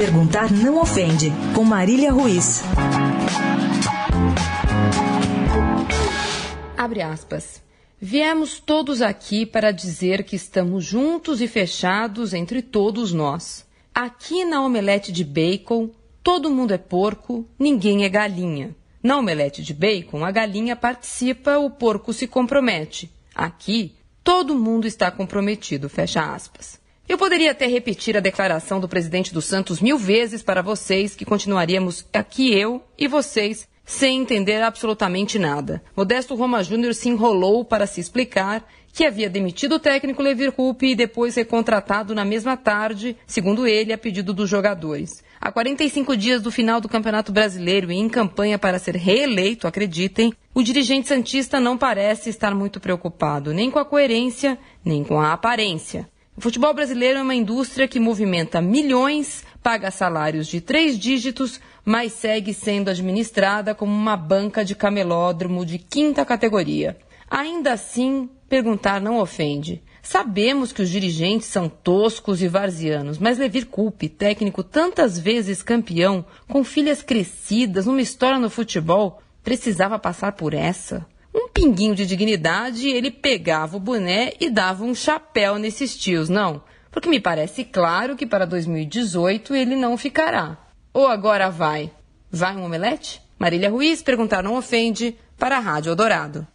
Perguntar não ofende, com Marília Ruiz. Abre aspas. Viemos todos aqui para dizer que estamos juntos e fechados entre todos nós. Aqui na omelete de bacon, todo mundo é porco, ninguém é galinha. Na omelete de bacon, a galinha participa, o porco se compromete. Aqui, todo mundo está comprometido, fecha aspas. Eu poderia até repetir a declaração do presidente dos Santos mil vezes para vocês que continuaríamos aqui eu e vocês sem entender absolutamente nada. Modesto Roma Júnior se enrolou para se explicar que havia demitido o técnico Levir Coupe e depois recontratado na mesma tarde, segundo ele, a pedido dos jogadores. A 45 dias do final do Campeonato Brasileiro e em campanha para ser reeleito, acreditem, o dirigente Santista não parece estar muito preocupado nem com a coerência, nem com a aparência. O futebol brasileiro é uma indústria que movimenta milhões, paga salários de três dígitos, mas segue sendo administrada como uma banca de camelódromo de quinta categoria. Ainda assim, perguntar não ofende. Sabemos que os dirigentes são toscos e varzianos, mas Levir Coupe, técnico tantas vezes campeão, com filhas crescidas, numa história no futebol, precisava passar por essa? Pinguinho de dignidade, ele pegava o boné e dava um chapéu nesses tios, não? Porque me parece claro que para 2018 ele não ficará. Ou agora vai? Vai um omelete? Marília Ruiz perguntar não ofende para a Rádio Eldorado.